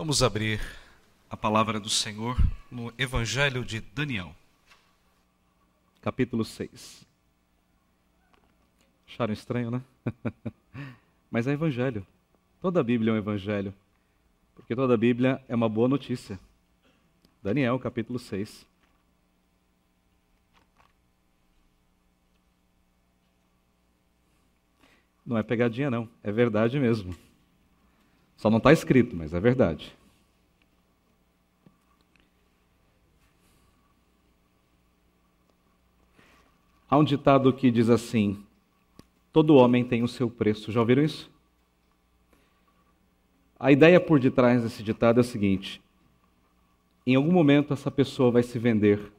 Vamos abrir a palavra do Senhor no Evangelho de Daniel, capítulo 6. Acharam estranho, né? Mas é Evangelho. Toda a Bíblia é um Evangelho. Porque toda a Bíblia é uma boa notícia. Daniel, capítulo 6. Não é pegadinha, não. É verdade mesmo. Só não está escrito, mas é verdade. Há um ditado que diz assim: todo homem tem o seu preço. Já ouviram isso? A ideia por detrás desse ditado é o seguinte: em algum momento essa pessoa vai se vender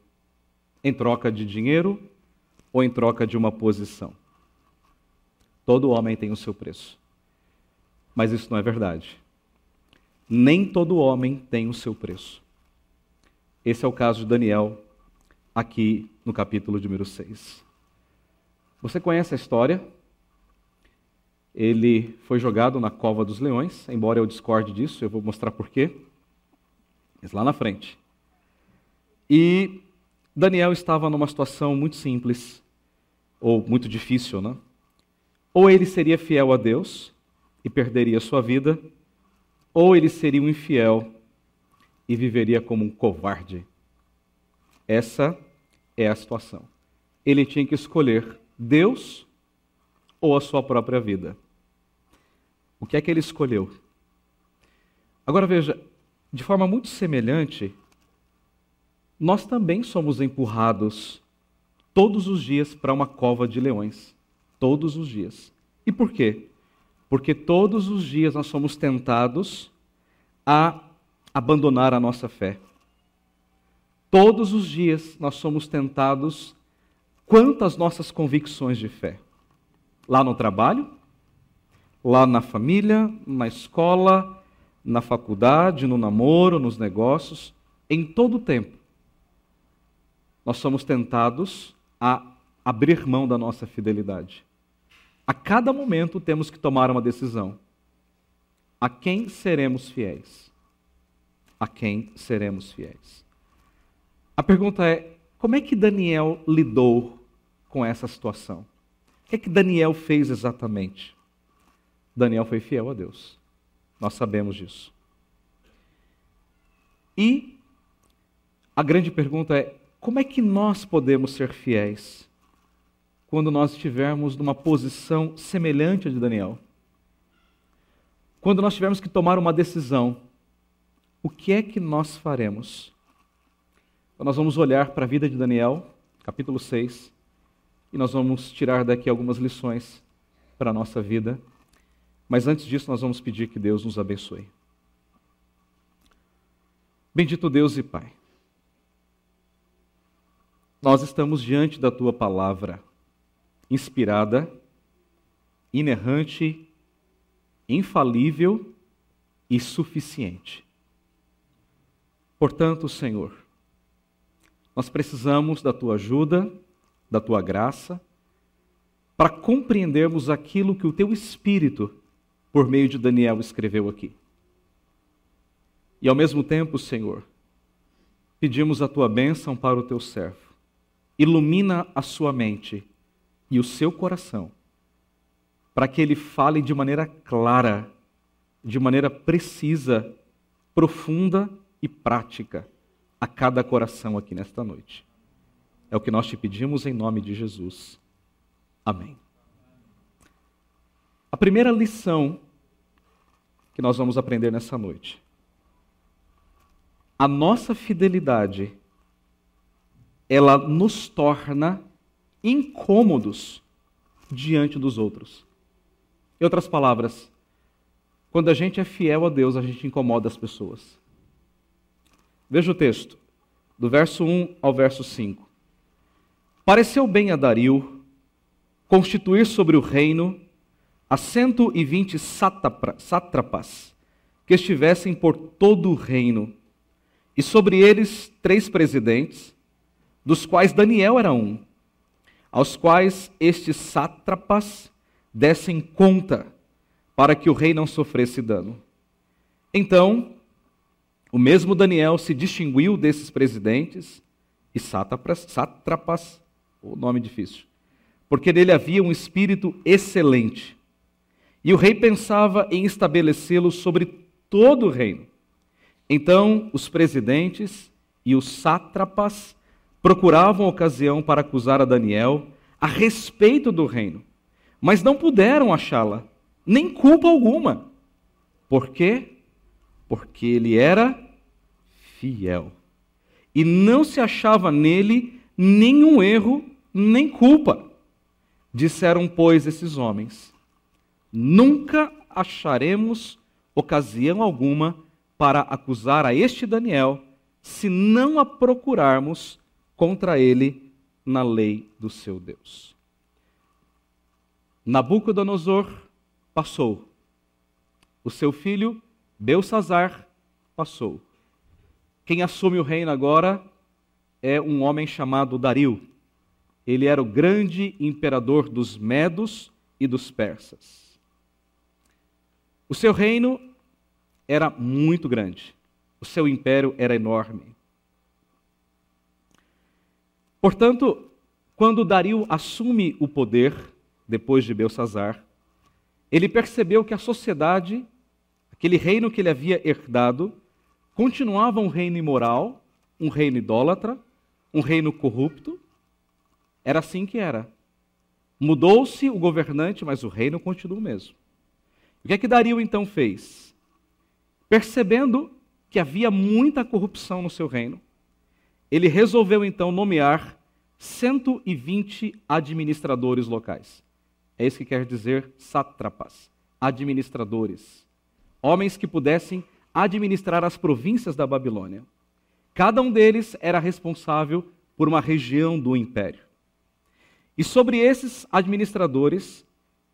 em troca de dinheiro ou em troca de uma posição. Todo homem tem o seu preço. Mas isso não é verdade. Nem todo homem tem o seu preço. Esse é o caso de Daniel, aqui no capítulo de número 6. Você conhece a história? Ele foi jogado na cova dos leões, embora eu discorde disso, eu vou mostrar porquê. Mas lá na frente. E Daniel estava numa situação muito simples, ou muito difícil, né? Ou ele seria fiel a Deus e perderia sua vida, ou ele seria um infiel e viveria como um covarde. Essa é a situação. Ele tinha que escolher Deus ou a sua própria vida. O que é que ele escolheu? Agora veja, de forma muito semelhante, nós também somos empurrados todos os dias para uma cova de leões. Todos os dias. E por quê? Porque todos os dias nós somos tentados a abandonar a nossa fé. Todos os dias nós somos tentados quanto às nossas convicções de fé. Lá no trabalho, lá na família, na escola, na faculdade, no namoro, nos negócios, em todo o tempo. Nós somos tentados a abrir mão da nossa fidelidade. A cada momento temos que tomar uma decisão. A quem seremos fiéis? A quem seremos fiéis? A pergunta é: como é que Daniel lidou com essa situação? O que é que Daniel fez exatamente? Daniel foi fiel a Deus. Nós sabemos disso. E a grande pergunta é: como é que nós podemos ser fiéis quando nós estivermos numa posição semelhante à de Daniel. Quando nós tivermos que tomar uma decisão, o que é que nós faremos? Então, nós vamos olhar para a vida de Daniel, capítulo 6, e nós vamos tirar daqui algumas lições para a nossa vida. Mas antes disso, nós vamos pedir que Deus nos abençoe. Bendito Deus e Pai, nós estamos diante da tua palavra inspirada, inerrante, infalível e suficiente. Portanto, Senhor, nós precisamos da tua ajuda, da tua graça, para compreendermos aquilo que o teu Espírito, por meio de Daniel, escreveu aqui. E ao mesmo tempo, Senhor, pedimos a tua bênção para o teu servo. Ilumina a sua mente e o seu coração, para que ele fale de maneira clara, de maneira precisa, profunda e prática a cada coração aqui nesta noite. É o que nós te pedimos em nome de Jesus. Amém. A primeira lição que nós vamos aprender nessa noite. A nossa fidelidade ela nos torna incômodos diante dos outros. Em outras palavras, quando a gente é fiel a Deus, a gente incomoda as pessoas. Veja o texto, do verso 1 ao verso 5. Pareceu bem a Dario constituir sobre o reino a 120 sátrapas que estivessem por todo o reino, e sobre eles três presidentes, dos quais Daniel era um aos quais estes sátrapas dessem conta, para que o rei não sofresse dano. Então O mesmo Daniel se distinguiu desses presidentes e sátrapas, o nome difícil, porque nele havia um espírito excelente. E o rei pensava em estabelecê-lo sobre todo o reino. Então os presidentes e os sátrapas procuravam ocasião para acusar a Daniel a respeito do reino, mas não puderam achá-la, nem culpa alguma. Por quê? Porque ele era fiel. E não se achava nele nenhum erro, nem culpa. Disseram, pois, esses homens: Nunca acharemos ocasião alguma para acusar a este Daniel, se não a procurarmos contra ele na lei do seu Deus. Nabucodonosor passou. O seu filho, Belsazar, passou. Quem assume o reino agora é um homem chamado Dario. Ele era o grande imperador dos Medos e dos Persas. O seu reino era muito grande. O seu império era enorme. Portanto, quando Dario assume o poder, depois de Belsazar, ele percebeu que a sociedade, aquele reino que ele havia herdado, continuava um reino imoral, um reino idólatra, um reino corrupto. Era assim que era. Mudou-se o governante, mas o reino continua o mesmo. O que é que Dario então fez? Percebendo que havia muita corrupção no seu reino, ele resolveu então nomear 120 administradores locais. É isso que quer dizer sátrapas, administradores. Homens que pudessem administrar as províncias da Babilônia. Cada um deles era responsável por uma região do império. E sobre esses administradores,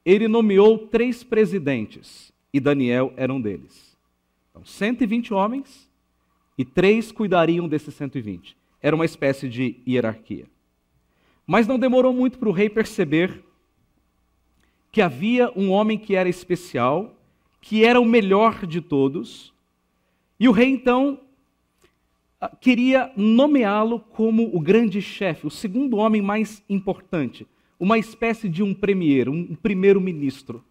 ele nomeou três presidentes, e Daniel era um deles. Então, 120 homens, e três cuidariam desses 120 era uma espécie de hierarquia. Mas não demorou muito para o rei perceber que havia um homem que era especial, que era o melhor de todos, e o rei então ah, queria nomeá-lo como o grande chefe, o segundo homem mais importante, uma espécie de um premier, um primeiro-ministro.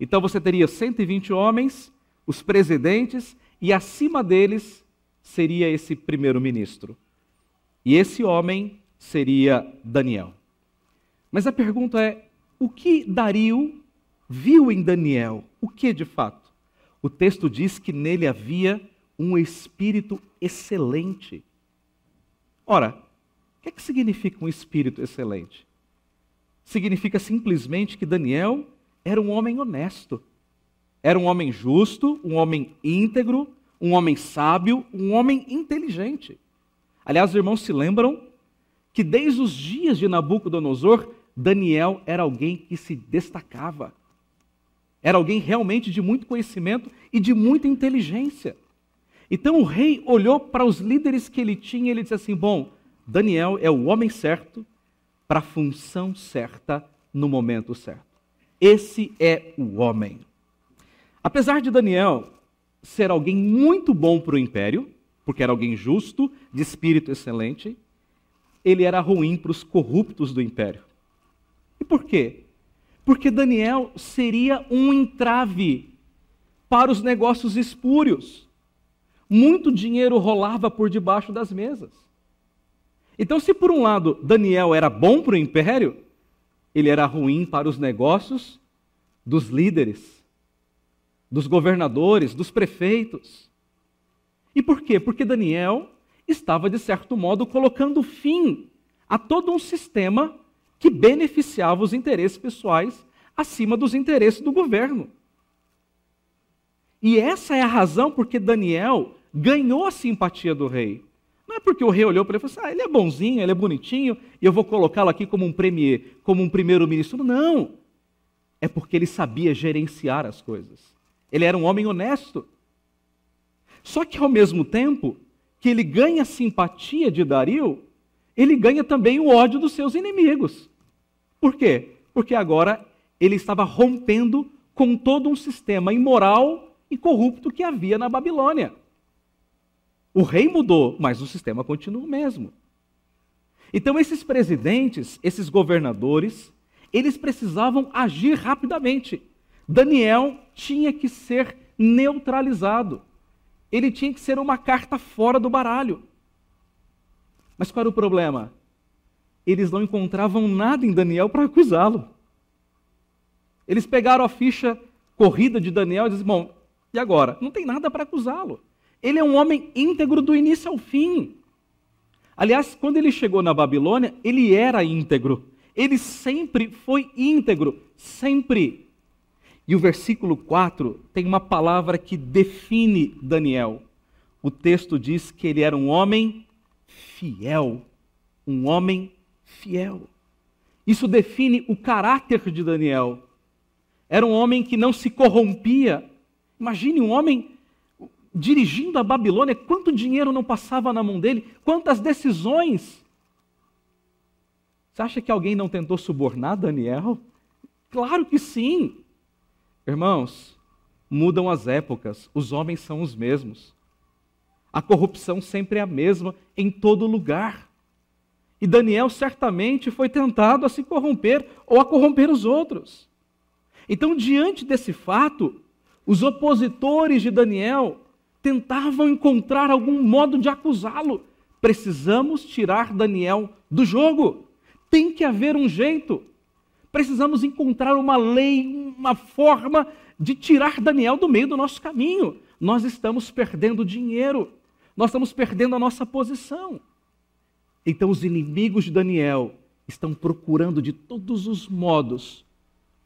Então você teria 120 homens, os presidentes, e acima deles seria esse primeiro-ministro. E esse homem seria Daniel. Mas a pergunta é: o que Dario viu em Daniel? O que de fato? O texto diz que nele havia um espírito excelente. Ora, o que, é que significa um espírito excelente? Significa simplesmente que Daniel era um homem honesto, era um homem justo, um homem íntegro, um homem sábio, um homem inteligente. Aliás, os irmãos se lembram que desde os dias de Nabucodonosor, Daniel era alguém que se destacava. Era alguém realmente de muito conhecimento e de muita inteligência. Então o rei olhou para os líderes que ele tinha e ele disse assim: Bom, Daniel é o homem certo para a função certa no momento certo. Esse é o homem. Apesar de Daniel ser alguém muito bom para o império, porque era alguém justo, de espírito excelente, ele era ruim para os corruptos do império. E por quê? Porque Daniel seria um entrave para os negócios espúrios. Muito dinheiro rolava por debaixo das mesas. Então, se por um lado Daniel era bom para o império, ele era ruim para os negócios dos líderes, dos governadores, dos prefeitos. E por quê? Porque Daniel estava, de certo modo, colocando fim a todo um sistema que beneficiava os interesses pessoais acima dos interesses do governo. E essa é a razão porque Daniel ganhou a simpatia do rei. Não é porque o rei olhou para ele e falou assim: ah, ele é bonzinho, ele é bonitinho, e eu vou colocá-lo aqui como um premier, como um primeiro-ministro. Não. É porque ele sabia gerenciar as coisas. Ele era um homem honesto. Só que ao mesmo tempo que ele ganha a simpatia de Dario, ele ganha também o ódio dos seus inimigos. Por quê? Porque agora ele estava rompendo com todo um sistema imoral e corrupto que havia na Babilônia. O rei mudou, mas o sistema continua o mesmo. Então, esses presidentes, esses governadores, eles precisavam agir rapidamente. Daniel tinha que ser neutralizado. Ele tinha que ser uma carta fora do baralho. Mas qual era o problema? Eles não encontravam nada em Daniel para acusá-lo. Eles pegaram a ficha corrida de Daniel e disseram: Bom, e agora? Não tem nada para acusá-lo. Ele é um homem íntegro do início ao fim. Aliás, quando ele chegou na Babilônia, ele era íntegro. Ele sempre foi íntegro, sempre. E o versículo 4 tem uma palavra que define Daniel. O texto diz que ele era um homem fiel. Um homem fiel. Isso define o caráter de Daniel. Era um homem que não se corrompia. Imagine um homem dirigindo a Babilônia, quanto dinheiro não passava na mão dele, quantas decisões. Você acha que alguém não tentou subornar Daniel? Claro que sim. Irmãos, mudam as épocas, os homens são os mesmos. A corrupção sempre é a mesma em todo lugar. E Daniel certamente foi tentado a se corromper ou a corromper os outros. Então, diante desse fato, os opositores de Daniel tentavam encontrar algum modo de acusá-lo. Precisamos tirar Daniel do jogo. Tem que haver um jeito. Precisamos encontrar uma lei, uma forma de tirar Daniel do meio do nosso caminho. Nós estamos perdendo dinheiro. Nós estamos perdendo a nossa posição. Então, os inimigos de Daniel estão procurando de todos os modos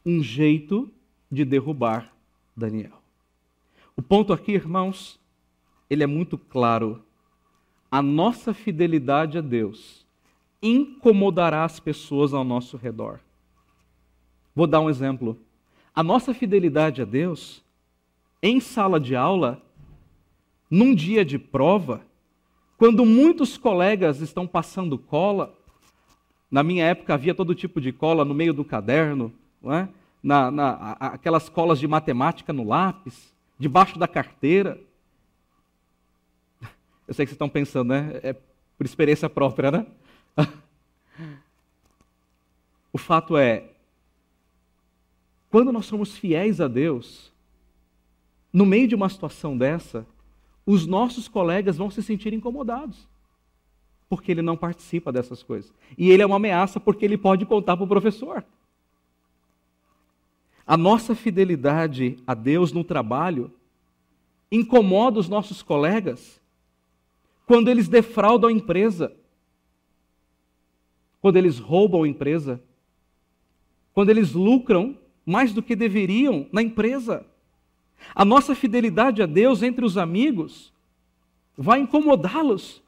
um jeito de derrubar Daniel. O ponto aqui, irmãos, ele é muito claro. A nossa fidelidade a Deus incomodará as pessoas ao nosso redor. Vou dar um exemplo. A nossa fidelidade a Deus, em sala de aula, num dia de prova, quando muitos colegas estão passando cola, na minha época havia todo tipo de cola no meio do caderno, é? na, na, aquelas colas de matemática no lápis, debaixo da carteira. Eu sei que vocês estão pensando, né? É por experiência própria, né? o fato é, quando nós somos fiéis a Deus, no meio de uma situação dessa, os nossos colegas vão se sentir incomodados. Porque ele não participa dessas coisas. E ele é uma ameaça porque ele pode contar para o professor. A nossa fidelidade a Deus no trabalho incomoda os nossos colegas quando eles defraudam a empresa, quando eles roubam a empresa, quando eles lucram mais do que deveriam na empresa. A nossa fidelidade a Deus entre os amigos vai incomodá-los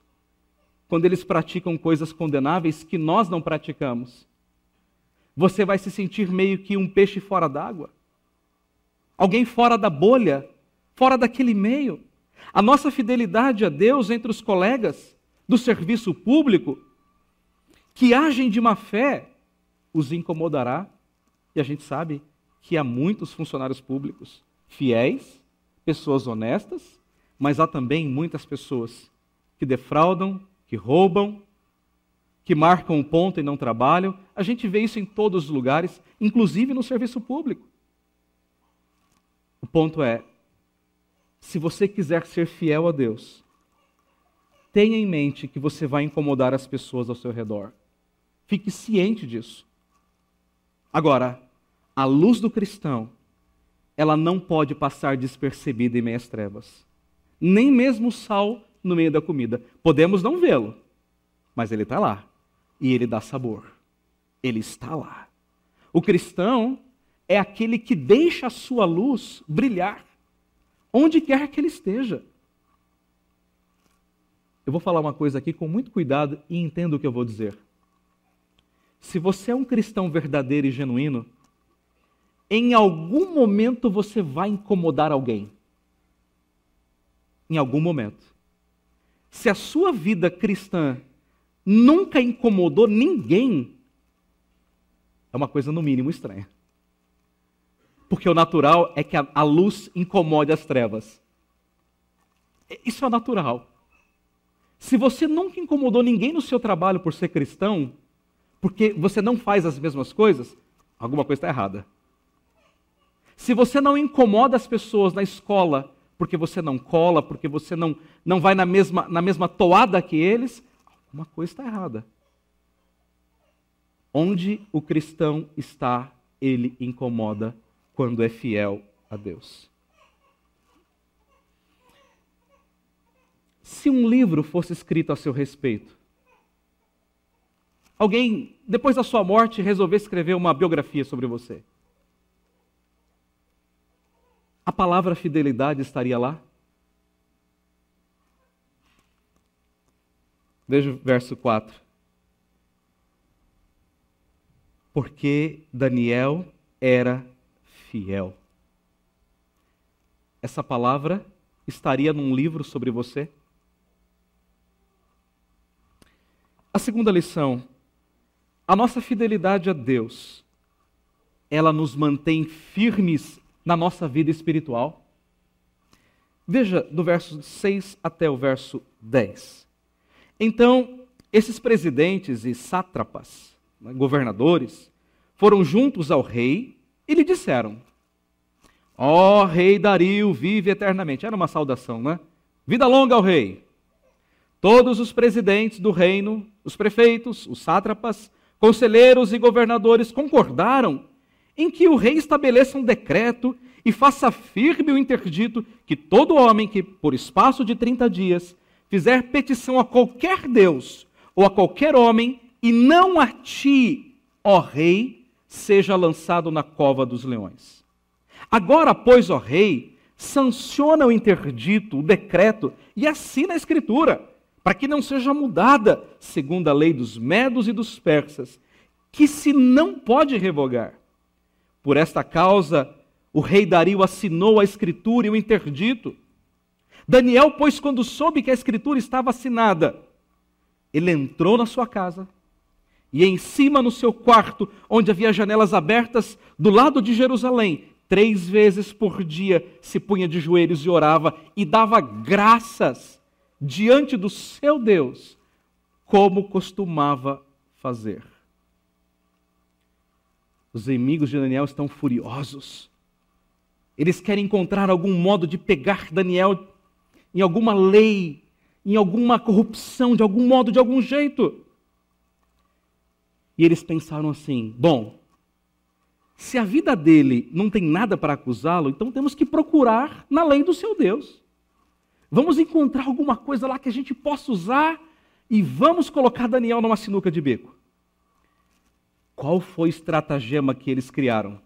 quando eles praticam coisas condenáveis que nós não praticamos você vai se sentir meio que um peixe fora d'água. Alguém fora da bolha, fora daquele meio. A nossa fidelidade a Deus entre os colegas do serviço público que agem de má fé os incomodará. E a gente sabe que há muitos funcionários públicos fiéis, pessoas honestas, mas há também muitas pessoas que defraudam, que roubam, que marcam o ponto e não trabalham. A gente vê isso em todos os lugares, inclusive no serviço público. O ponto é: se você quiser ser fiel a Deus, tenha em mente que você vai incomodar as pessoas ao seu redor. Fique ciente disso. Agora, a luz do cristão, ela não pode passar despercebida em meias trevas. Nem mesmo o sal no meio da comida. Podemos não vê-lo, mas ele está lá e ele dá sabor. Ele está lá. O cristão é aquele que deixa a sua luz brilhar onde quer que ele esteja. Eu vou falar uma coisa aqui com muito cuidado e entenda o que eu vou dizer. Se você é um cristão verdadeiro e genuíno, em algum momento você vai incomodar alguém. Em algum momento. Se a sua vida cristã nunca incomodou ninguém, é uma coisa no mínimo estranha. Porque o natural é que a, luz incomode as trevas. Isso é natural. Se você nunca incomodou ninguém no seu trabalho por ser cristão, porque você não faz as mesmas coisas, alguma coisa está errada. Se você não incomoda as pessoas na escola porque você não cola, porque você não, não vai na mesma, na mesma toada que eles, alguma coisa está errada. Onde o cristão está, ele incomoda quando é fiel a Deus. Se um livro fosse escrito a seu respeito, alguém, depois da sua morte, resolver escrever uma biografia sobre você, a palavra fidelidade estaria lá? Veja o verso 4. Porque Daniel era fiel. Essa palavra estaria num livro sobre você? A segunda lição: a nossa fidelidade a Deus, ela nos mantém firmes na nossa vida espiritual? Veja do verso 6 até o verso 10. Então, esses presidentes e sátrapas, né, governadores, foram juntos ao rei e lhe disseram: Ó oh, rei Dario, vive eternamente. Era uma saudação, né? Vida longa ao rei. Todos os presidentes do reino, os prefeitos, os sátrapas, conselheiros e governadores concordaram em que o rei estabeleça um decreto e faça firme o interdito que todo homem que, por espaço de 30 dias, fizer petição a qualquer Deus ou a qualquer homem, e não a ti, ó rei, seja lançado na cova dos leões. Agora, pois, ó rei, sanciona o interdito, o decreto, e assina a escritura, para que não seja mudada, segundo a lei dos medos e dos persas, que se não pode revogar. Por esta causa, o rei Dario assinou a escritura e o interdito. Daniel, pois, quando soube que a escritura estava assinada, ele entrou na sua casa e em cima no seu quarto, onde havia janelas abertas, do lado de Jerusalém, três vezes por dia se punha de joelhos e orava e dava graças diante do seu Deus, como costumava fazer. Os inimigos de Daniel estão furiosos. Eles querem encontrar algum modo de pegar Daniel em alguma lei, em alguma corrupção, de algum modo, de algum jeito. E eles pensaram assim: bom, se a vida dele não tem nada para acusá-lo, então temos que procurar na lei do seu Deus. Vamos encontrar alguma coisa lá que a gente possa usar e vamos colocar Daniel numa sinuca de beco. Qual foi o estratagema que eles criaram?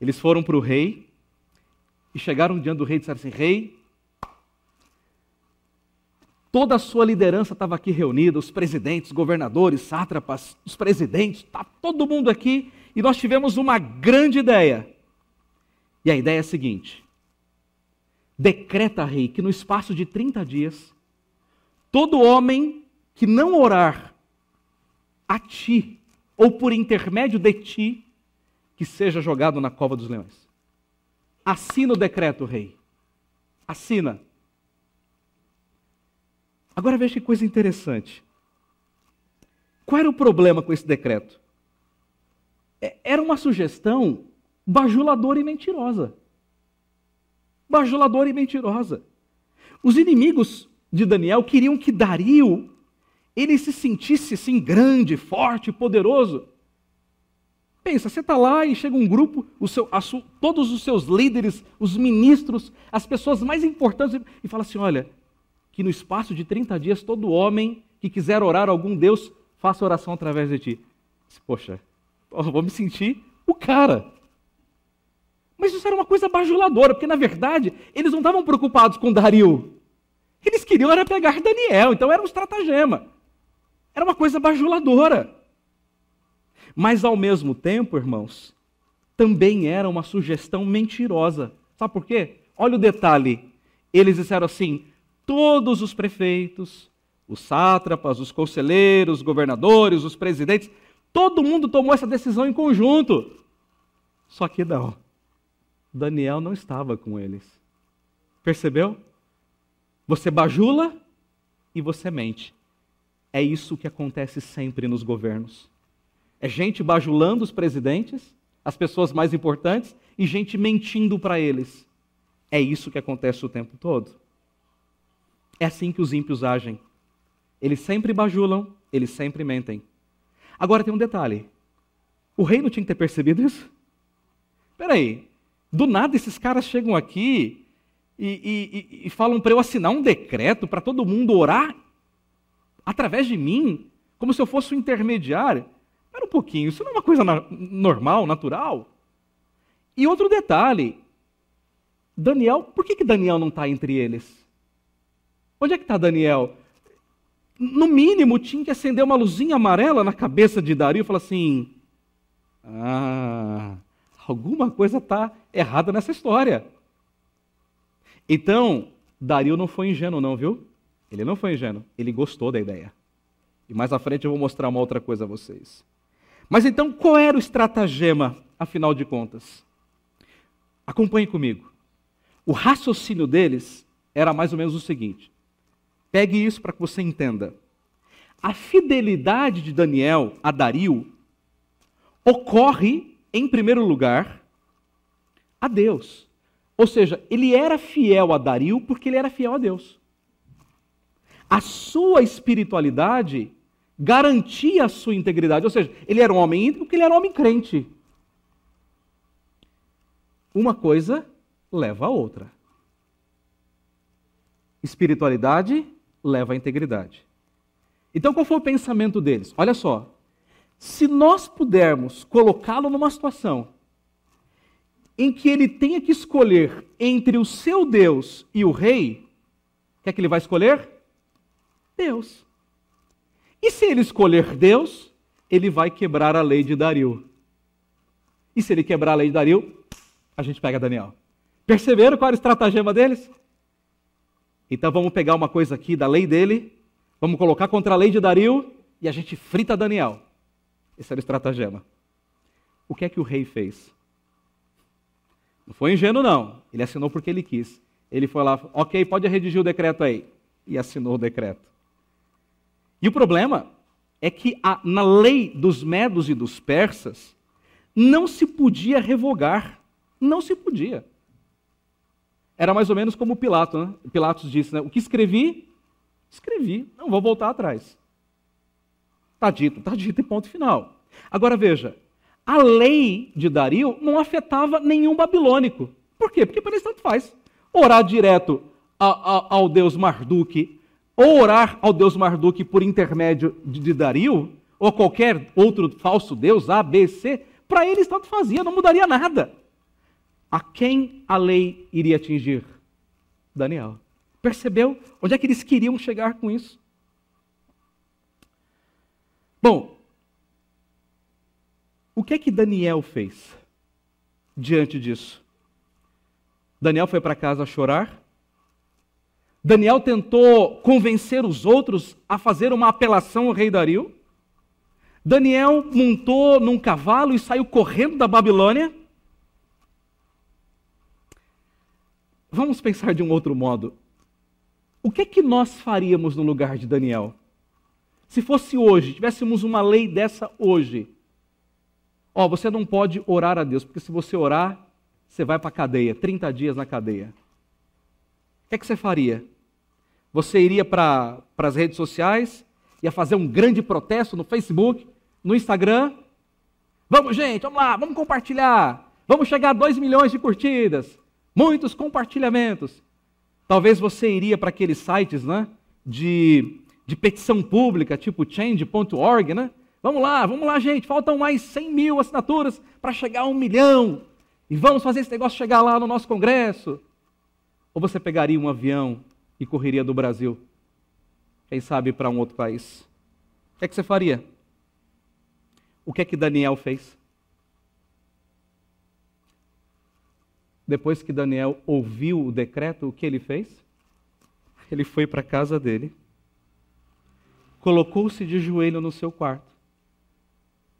Eles foram para o rei e chegaram diante do rei e disseram assim: Rei, toda a sua liderança estava aqui reunida, os presidentes, governadores, sátrapas, os presidentes, está todo mundo aqui, e nós tivemos uma grande ideia. E a ideia é a seguinte: decreta, rei, que no espaço de 30 dias, todo homem que não orar a ti ou por intermédio de ti, que seja jogado na cova dos leões. Assina o decreto, rei. Assina. Agora veja que coisa interessante. Qual era o problema com esse decreto? É, era uma sugestão bajuladora e mentirosa. Bajuladora e mentirosa. Os inimigos de Daniel queriam que Dario ele se sentisse assim grande, forte, poderoso. Pensa, você está lá e chega um grupo, seu, su, todos os seus líderes, os ministros, as pessoas mais importantes, e fala assim: olha, que no espaço de 30 dias todo homem que quiser orar a algum Deus faça oração através de ti. Poxa, vou me sentir o cara. Mas isso era uma coisa bajuladora, porque na verdade eles não estavam preocupados com Dario. Eles queriam era pegar Daniel, então era um estratagema. Era uma coisa bajuladora. Mas ao mesmo tempo, irmãos, também era uma sugestão mentirosa. Sabe por quê? Olha o detalhe. Eles disseram assim: todos os prefeitos, os sátrapas, os conselheiros, os governadores, os presidentes, todo mundo tomou essa decisão em conjunto. Só que não. Daniel não estava com eles. Percebeu? Você bajula, e você mente. É isso que acontece sempre nos governos. É gente bajulando os presidentes, as pessoas mais importantes, e gente mentindo para eles. É isso que acontece o tempo todo. É assim que os ímpios agem. Eles sempre bajulam, eles sempre mentem. Agora tem um detalhe. O rei não tinha que ter percebido isso? Espera aí. Do nada esses caras chegam aqui e, e, e falam para eu assinar um decreto para todo mundo orar através de mim, como se eu fosse um intermediário. Espera um pouquinho, isso não é uma coisa na, normal, natural? E outro detalhe, Daniel, por que, que Daniel não está entre eles? Onde é que está Daniel? No mínimo, tinha que acender uma luzinha amarela na cabeça de Dario e falar assim: Ah, alguma coisa está errada nessa história. Então, Dario não foi ingênuo, não, viu? Ele não foi ingênuo, ele gostou da ideia. E mais à frente eu vou mostrar uma outra coisa a vocês. Mas então, qual era o estratagema, afinal de contas? Acompanhe comigo. O raciocínio deles era mais ou menos o seguinte: pegue isso para que você entenda. A fidelidade de Daniel a Dario ocorre, em primeiro lugar, a Deus. Ou seja, ele era fiel a Dario porque ele era fiel a Deus. A sua espiritualidade garantia a sua integridade. Ou seja, ele era um homem íntegro porque ele era um homem crente. Uma coisa leva a outra. Espiritualidade leva à integridade. Então, qual foi o pensamento deles? Olha só. Se nós pudermos colocá-lo numa situação em que ele tenha que escolher entre o seu Deus e o rei, o que é que ele vai escolher? Deus. E se ele escolher Deus, ele vai quebrar a lei de Dario. E se ele quebrar a lei de Dario, a gente pega Daniel. Perceberam qual era o estratagema deles? Então vamos pegar uma coisa aqui da lei dele, vamos colocar contra a lei de Dario e a gente frita Daniel. Esse era o estratagema. O que é que o rei fez? Não foi ingênuo, não. Ele assinou porque ele quis. Ele foi lá, ok, pode redigir o decreto aí. E assinou o decreto. E o problema é que a, na lei dos medos e dos persas, não se podia revogar. Não se podia. Era mais ou menos como Pilato, né? Pilatos disse, né? O que escrevi, escrevi. Não vou voltar atrás. Está dito, está dito e ponto final. Agora veja, a lei de Dario não afetava nenhum babilônico. Por quê? Porque para eles tanto faz. Orar direto ao deus Marduk, ou orar ao deus Marduk por intermédio de Dario, ou qualquer outro falso deus, A, B, C, para eles tanto fazia, não mudaria nada. A quem a lei iria atingir? Daniel. Percebeu onde é que eles queriam chegar com isso? Bom, o que é que Daniel fez diante disso? Daniel foi para casa chorar? Daniel tentou convencer os outros a fazer uma apelação ao rei Dario? Daniel montou num cavalo e saiu correndo da Babilônia? Vamos pensar de um outro modo. O que é que nós faríamos no lugar de Daniel? Se fosse hoje, tivéssemos uma lei dessa hoje, Ó, oh, você não pode orar a Deus, porque se você orar, você vai para a cadeia, 30 dias na cadeia. Que, é que você faria? Você iria para as redes sociais, ia fazer um grande protesto no Facebook, no Instagram. Vamos, gente, vamos lá, vamos compartilhar. Vamos chegar a 2 milhões de curtidas, muitos compartilhamentos. Talvez você iria para aqueles sites né, de, de petição pública, tipo change.org, né? Vamos lá, vamos lá, gente. Faltam mais 100 mil assinaturas para chegar a um milhão. E vamos fazer esse negócio chegar lá no nosso Congresso. Ou você pegaria um avião e correria do Brasil? Quem sabe para um outro país? O que é que você faria? O que é que Daniel fez? Depois que Daniel ouviu o decreto, o que ele fez? Ele foi para a casa dele, colocou-se de joelho no seu quarto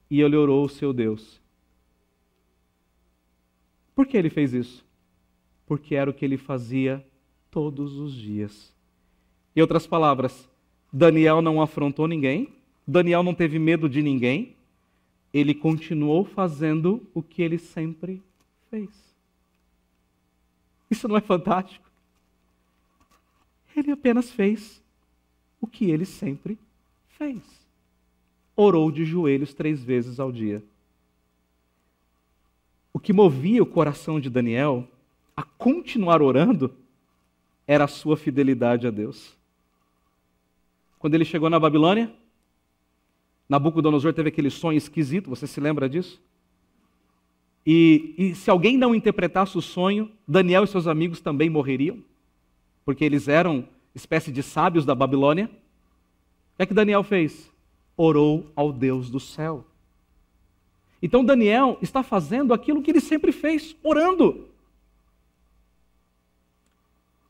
e ele orou ao seu Deus. Por que ele fez isso? Porque era o que ele fazia todos os dias. Em outras palavras, Daniel não afrontou ninguém, Daniel não teve medo de ninguém, ele continuou fazendo o que ele sempre fez. Isso não é fantástico? Ele apenas fez o que ele sempre fez. Orou de joelhos três vezes ao dia. O que movia o coração de Daniel a continuar orando era a sua fidelidade a Deus. Quando ele chegou na Babilônia, Nabucodonosor teve aquele sonho esquisito, você se lembra disso? E, e, se alguém não interpretasse o sonho, Daniel e seus amigos também morreriam, porque eles eram espécie de sábios da Babilônia. O que é que Daniel fez? Orou ao Deus do céu. Então Daniel está fazendo aquilo que ele sempre fez, orando.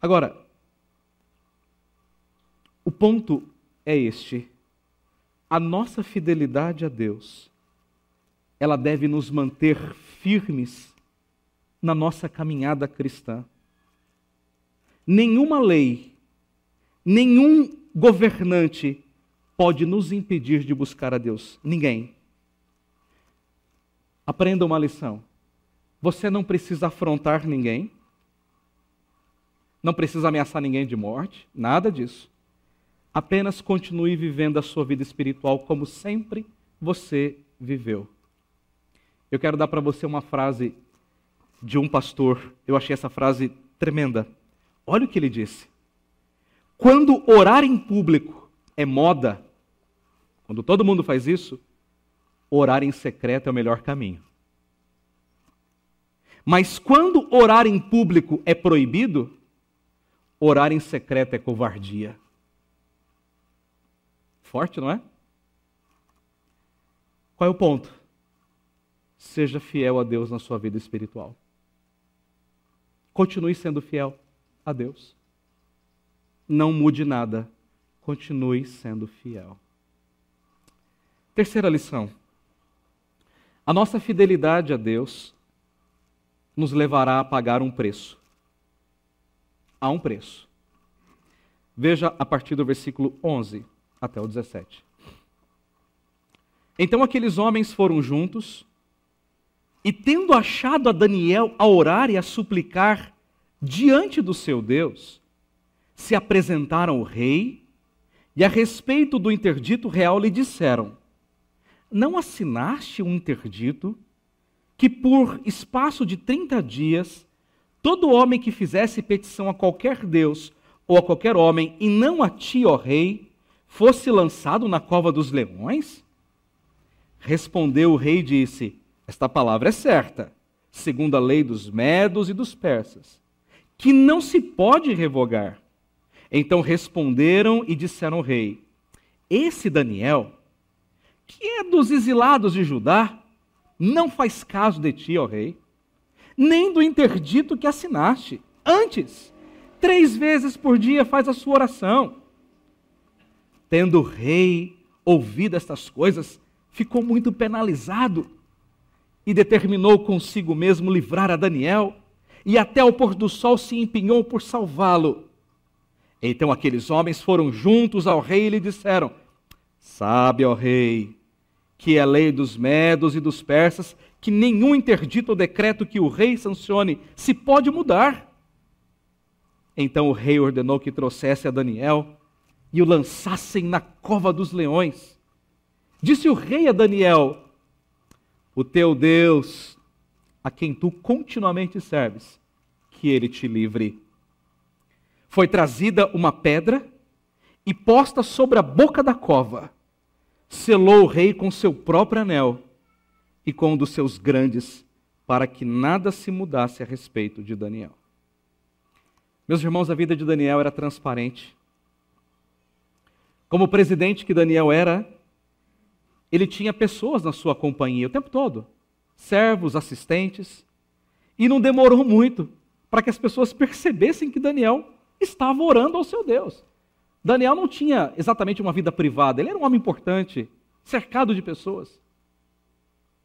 Agora, o ponto é este: a nossa fidelidade a Deus, ela deve nos manter firmes na nossa caminhada cristã. Nenhuma lei, nenhum governante pode nos impedir de buscar a Deus. Ninguém. Aprenda uma lição. Você não precisa afrontar ninguém, não precisa ameaçar ninguém de morte, nada disso. Apenas continue vivendo a sua vida espiritual como sempre você viveu. Eu quero dar para você uma frase de um pastor. Eu achei essa frase tremenda. Olha o que ele disse. Quando orar em público é moda, quando todo mundo faz isso, orar em secreto é o melhor caminho. Mas quando orar em público é proibido, orar em secreto é covardia. Forte, não é? Qual é o ponto? Seja fiel a Deus na sua vida espiritual. Continue sendo fiel a Deus. Não mude nada. Continue sendo fiel. Terceira lição. A nossa fidelidade a Deus nos levará a pagar um preço. Há um preço. Veja a partir do versículo 11 até o 17. Então aqueles homens foram juntos, e tendo achado a Daniel a orar e a suplicar diante do seu Deus, se apresentaram ao rei, e a respeito do interdito real lhe disseram: Não assinaste um interdito que por espaço de 30 dias todo homem que fizesse petição a qualquer Deus ou a qualquer homem, e não a ti, ó rei, fosse lançado na cova dos leões? Respondeu o rei e disse: Esta palavra é certa, segundo a lei dos medos e dos persas, que não se pode revogar. Então responderam e disseram ao rei: Esse Daniel, que é dos exilados de Judá, não faz caso de ti, ó rei, nem do interdito que assinaste. Antes, três vezes por dia faz a sua oração Tendo o rei ouvido estas coisas, ficou muito penalizado e determinou consigo mesmo livrar a Daniel, e até o pôr do sol se empenhou por salvá-lo. Então aqueles homens foram juntos ao rei e lhe disseram: Sabe, ó rei, que é a lei dos medos e dos persas que nenhum interdito ou decreto que o rei sancione se pode mudar. Então o rei ordenou que trouxesse a Daniel e o lançassem na cova dos leões. Disse o rei a Daniel: O teu Deus, a quem tu continuamente serves, que ele te livre. Foi trazida uma pedra e posta sobre a boca da cova. Selou o rei com seu próprio anel e com um dos seus grandes, para que nada se mudasse a respeito de Daniel. Meus irmãos, a vida de Daniel era transparente. Como presidente que Daniel era, ele tinha pessoas na sua companhia o tempo todo servos, assistentes. E não demorou muito para que as pessoas percebessem que Daniel estava orando ao seu Deus. Daniel não tinha exatamente uma vida privada, ele era um homem importante, cercado de pessoas.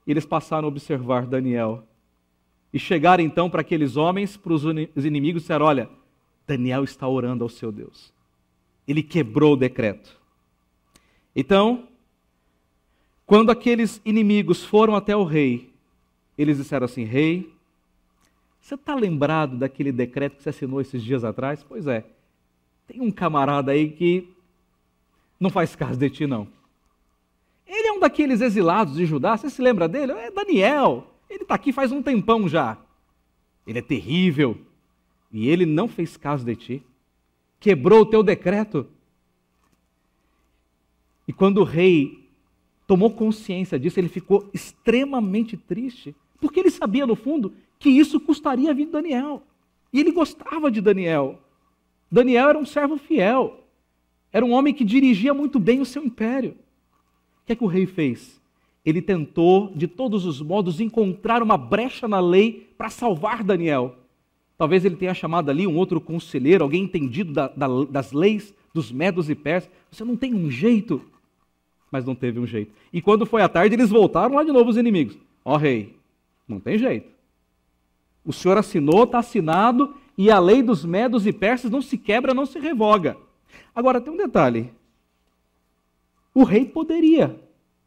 E eles passaram a observar Daniel. E chegaram então para aqueles homens, para os inimigos, e disseram: Olha, Daniel está orando ao seu Deus ele quebrou o decreto. Então, quando aqueles inimigos foram até o rei, eles disseram assim: Rei, você está lembrado daquele decreto que você assinou esses dias atrás? Pois é, tem um camarada aí que não faz caso de ti, não. Ele é um daqueles exilados de Judá, você se lembra dele? É Daniel. Ele está aqui faz um tempão já. Ele é terrível. E ele não fez caso de ti. Quebrou o teu decreto. E quando o rei tomou consciência disso, ele ficou extremamente triste, porque ele sabia, no fundo, que isso custaria a vida de Daniel. E ele gostava de Daniel. Daniel era um servo fiel. Era um homem que dirigia muito bem o seu império. O que é que o rei fez? Ele tentou, de todos os modos, encontrar uma brecha na lei para salvar Daniel. Talvez ele tenha chamado ali um outro conselheiro, alguém entendido da, da, das leis dos medos e persas. Você não tem um jeito mas não teve um jeito. E quando foi à tarde, eles voltaram lá de novo os inimigos. Ó oh, rei, não tem jeito. O senhor assinou, está assinado, e a lei dos medos e persas não se quebra, não se revoga. Agora, tem um detalhe. O rei poderia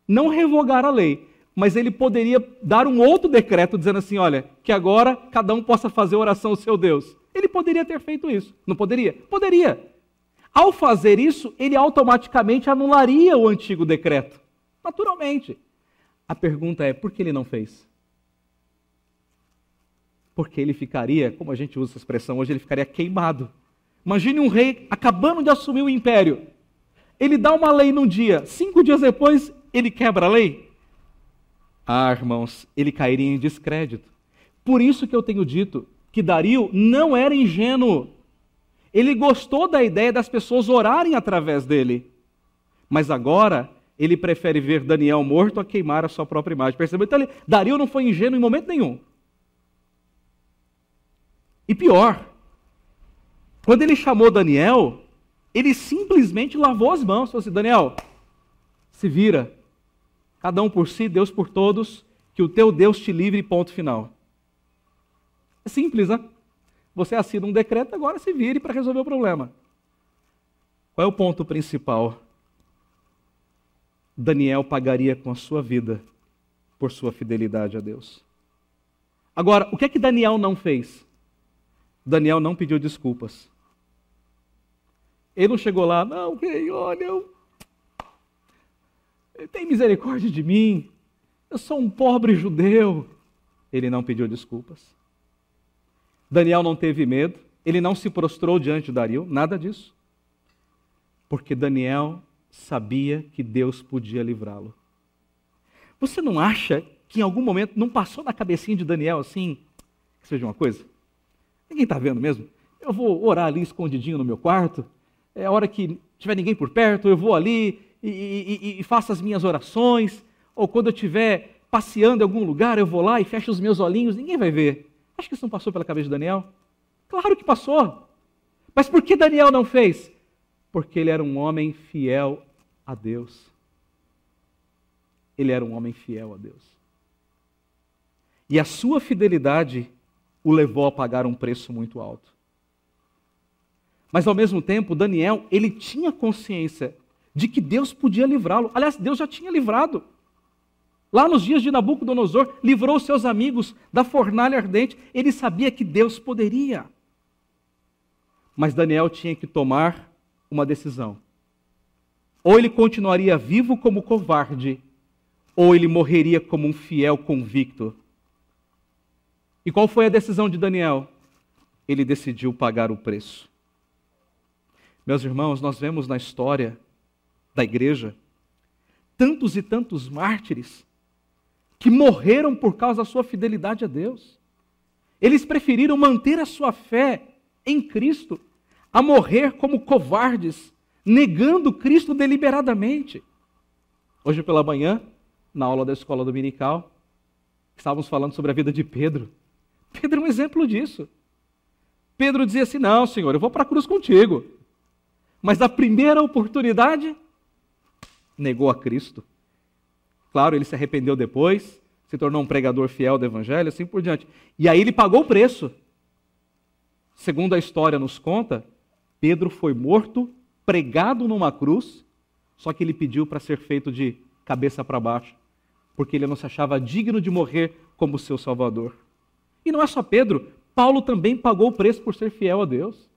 não revogar a lei, mas ele poderia dar um outro decreto dizendo assim: olha, que agora cada um possa fazer oração ao seu Deus. Ele poderia ter feito isso. Não poderia? Poderia. Ao fazer isso, ele automaticamente anularia o antigo decreto. Naturalmente. A pergunta é: por que ele não fez? Porque ele ficaria, como a gente usa essa expressão hoje, ele ficaria queimado. Imagine um rei acabando de assumir o império. Ele dá uma lei num dia, cinco dias depois, ele quebra a lei. Ah, irmãos, ele cairia em descrédito. Por isso que eu tenho dito que Dario não era ingênuo. Ele gostou da ideia das pessoas orarem através dele. Mas agora ele prefere ver Daniel morto a queimar a sua própria imagem. Percebeu? Então, ele, Dario não foi ingênuo em momento nenhum. E pior, quando ele chamou Daniel, ele simplesmente lavou as mãos. Falou assim: Daniel, se vira. Cada um por si, Deus por todos, que o teu Deus te livre, ponto final. É simples, né? Você assina um decreto, agora se vire para resolver o problema. Qual é o ponto principal? Daniel pagaria com a sua vida por sua fidelidade a Deus. Agora, o que é que Daniel não fez? Daniel não pediu desculpas. Ele não chegou lá, não, rei, olha, eu... tem misericórdia de mim, eu sou um pobre judeu. Ele não pediu desculpas. Daniel não teve medo, ele não se prostrou diante de Dario, nada disso. Porque Daniel sabia que Deus podia livrá-lo. Você não acha que em algum momento não passou na cabecinha de Daniel assim, que seja uma coisa? Ninguém está vendo mesmo? Eu vou orar ali escondidinho no meu quarto, é a hora que tiver ninguém por perto, eu vou ali e, e, e faço as minhas orações, ou quando eu estiver passeando em algum lugar, eu vou lá e fecho os meus olhinhos, ninguém vai ver. Acho que isso não passou pela cabeça de Daniel? Claro que passou. Mas por que Daniel não fez? Porque ele era um homem fiel a Deus. Ele era um homem fiel a Deus. E a sua fidelidade o levou a pagar um preço muito alto. Mas ao mesmo tempo, Daniel, ele tinha consciência de que Deus podia livrá-lo. Aliás, Deus já tinha livrado. Lá nos dias de Nabucodonosor, livrou seus amigos da fornalha ardente. Ele sabia que Deus poderia. Mas Daniel tinha que tomar uma decisão. Ou ele continuaria vivo como covarde, ou ele morreria como um fiel convicto. E qual foi a decisão de Daniel? Ele decidiu pagar o preço. Meus irmãos, nós vemos na história da igreja tantos e tantos mártires que morreram por causa da sua fidelidade a Deus. Eles preferiram manter a sua fé em Cristo a morrer como covardes, negando Cristo deliberadamente. Hoje pela manhã, na aula da escola dominical, estávamos falando sobre a vida de Pedro. Pedro é um exemplo disso. Pedro dizia assim: Não, Senhor, eu vou para a cruz contigo. Mas na primeira oportunidade, negou a Cristo. Claro, ele se arrependeu depois, se tornou um pregador fiel do evangelho, assim por diante. E aí ele pagou o preço. Segundo a história nos conta, Pedro foi morto, pregado numa cruz, só que ele pediu para ser feito de cabeça para baixo, porque ele não se achava digno de morrer como seu Salvador. E não é só Pedro, Paulo também pagou o preço por ser fiel a Deus.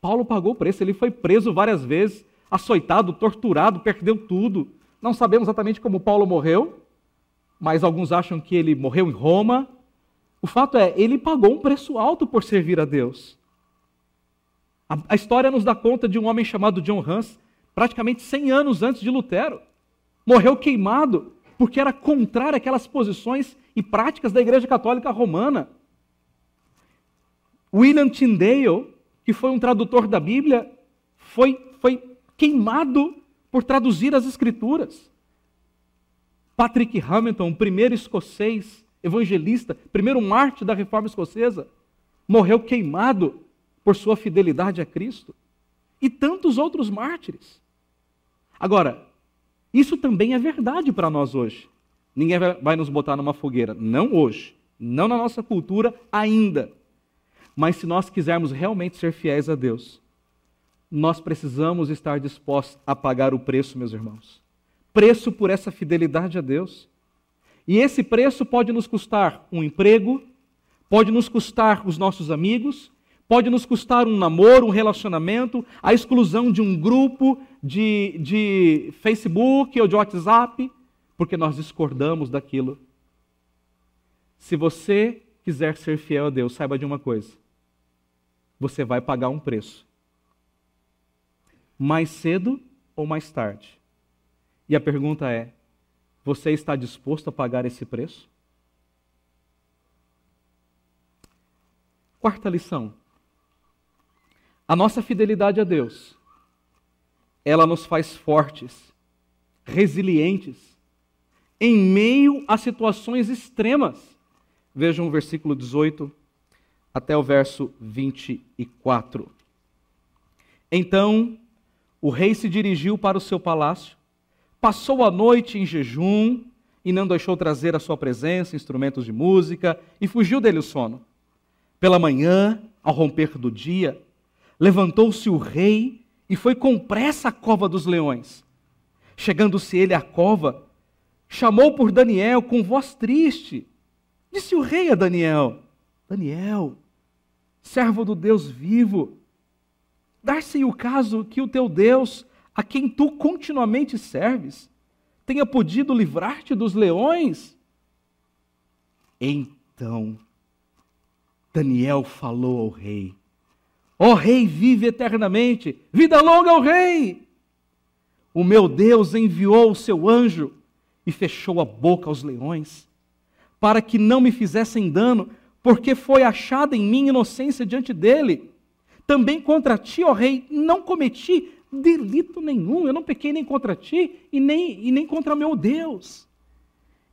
Paulo pagou o preço, ele foi preso várias vezes, açoitado, torturado, perdeu tudo. Não sabemos exatamente como Paulo morreu, mas alguns acham que ele morreu em Roma. O fato é, ele pagou um preço alto por servir a Deus. A, a história nos dá conta de um homem chamado John Hans, praticamente 100 anos antes de Lutero. Morreu queimado porque era contrário àquelas posições e práticas da Igreja Católica Romana. William Tyndale, que foi um tradutor da Bíblia, foi, foi queimado por traduzir as Escrituras. Patrick Hamilton, primeiro escocês evangelista, primeiro mártir da reforma escocesa, morreu queimado por sua fidelidade a Cristo. E tantos outros mártires. Agora, isso também é verdade para nós hoje. Ninguém vai nos botar numa fogueira. Não hoje. Não na nossa cultura ainda. Mas se nós quisermos realmente ser fiéis a Deus, nós precisamos estar dispostos a pagar o preço, meus irmãos. Preço por essa fidelidade a Deus. E esse preço pode nos custar um emprego, pode nos custar os nossos amigos, pode nos custar um namoro, um relacionamento, a exclusão de um grupo de, de Facebook ou de WhatsApp, porque nós discordamos daquilo. Se você quiser ser fiel a Deus, saiba de uma coisa: você vai pagar um preço. Mais cedo ou mais tarde. E a pergunta é: você está disposto a pagar esse preço? Quarta lição. A nossa fidelidade a Deus, ela nos faz fortes, resilientes, em meio a situações extremas. Vejam o versículo 18 até o verso 24. Então o rei se dirigiu para o seu palácio, passou a noite em jejum e não deixou trazer à sua presença instrumentos de música e fugiu dele o sono. Pela manhã, ao romper do dia, Levantou-se o rei e foi com pressa à cova dos leões. Chegando-se ele à cova, chamou por Daniel com voz triste. Disse o rei a Daniel: Daniel, servo do Deus vivo, dar-se o caso que o teu Deus, a quem tu continuamente serves, tenha podido livrar-te dos leões? Então, Daniel falou ao rei: Ó oh, Rei, vive eternamente. Vida longa ao Rei. O meu Deus enviou o seu anjo e fechou a boca aos leões, para que não me fizessem dano, porque foi achada em mim inocência diante dele. Também contra ti, ó Rei, não cometi delito nenhum, eu não pequei nem contra ti e nem, e nem contra meu Deus.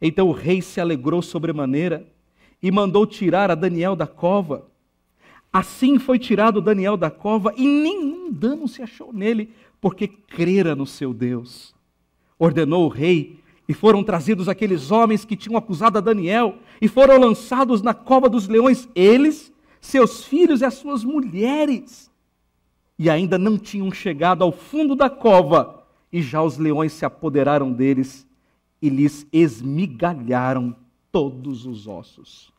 Então o rei se alegrou sobremaneira e mandou tirar a Daniel da cova Assim foi tirado Daniel da cova e nenhum dano se achou nele, porque crera no seu Deus. Ordenou o rei e foram trazidos aqueles homens que tinham acusado a Daniel e foram lançados na cova dos leões, eles, seus filhos e as suas mulheres. E ainda não tinham chegado ao fundo da cova, e já os leões se apoderaram deles e lhes esmigalharam todos os ossos.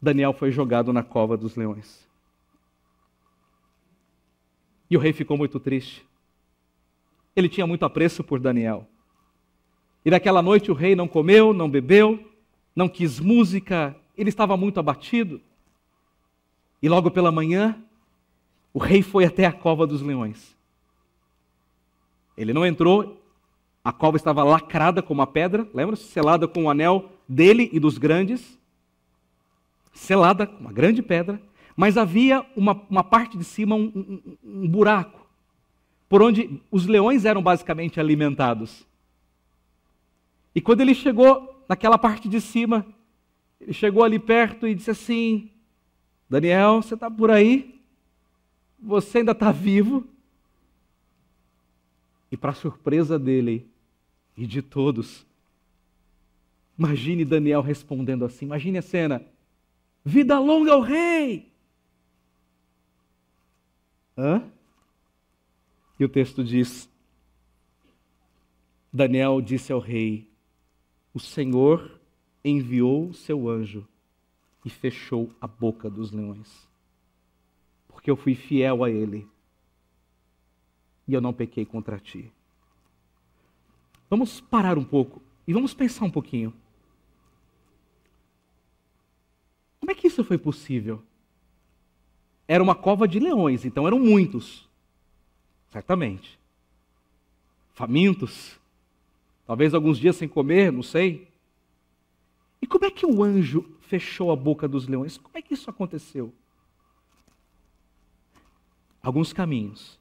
Daniel foi jogado na cova dos leões. E o rei ficou muito triste. Ele tinha muito apreço por Daniel. E naquela noite o rei não comeu, não bebeu, não quis música, ele estava muito abatido. E logo pela manhã, o rei foi até a cova dos leões. Ele não entrou, a cova estava lacrada com uma pedra, lembra-se? Selada com o anel dele e dos grandes selada, uma grande pedra, mas havia uma, uma parte de cima, um, um, um buraco, por onde os leões eram basicamente alimentados. E quando ele chegou naquela parte de cima, ele chegou ali perto e disse assim: Daniel, você está por aí? Você ainda está vivo? E para surpresa dele e de todos, imagine Daniel respondendo assim: imagine a cena. Vida longa ao rei. Hã? E o texto diz: Daniel disse ao rei: O Senhor enviou seu anjo e fechou a boca dos leões, porque eu fui fiel a ele e eu não pequei contra ti. Vamos parar um pouco e vamos pensar um pouquinho. Como é que isso foi possível? Era uma cova de leões, então eram muitos. Certamente. Famintos. Talvez alguns dias sem comer, não sei. E como é que o anjo fechou a boca dos leões? Como é que isso aconteceu? Alguns caminhos.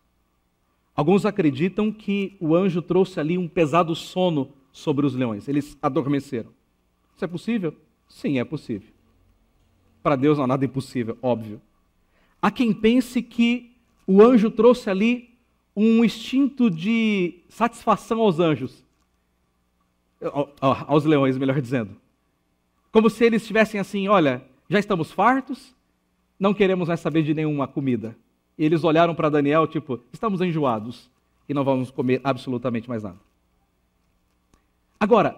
Alguns acreditam que o anjo trouxe ali um pesado sono sobre os leões. Eles adormeceram. Isso é possível? Sim, é possível. Para Deus não há nada impossível, óbvio. Há quem pense que o anjo trouxe ali um instinto de satisfação aos anjos. Aos leões, melhor dizendo. Como se eles estivessem assim: olha, já estamos fartos, não queremos mais saber de nenhuma comida. E eles olharam para Daniel, tipo, estamos enjoados e não vamos comer absolutamente mais nada. Agora,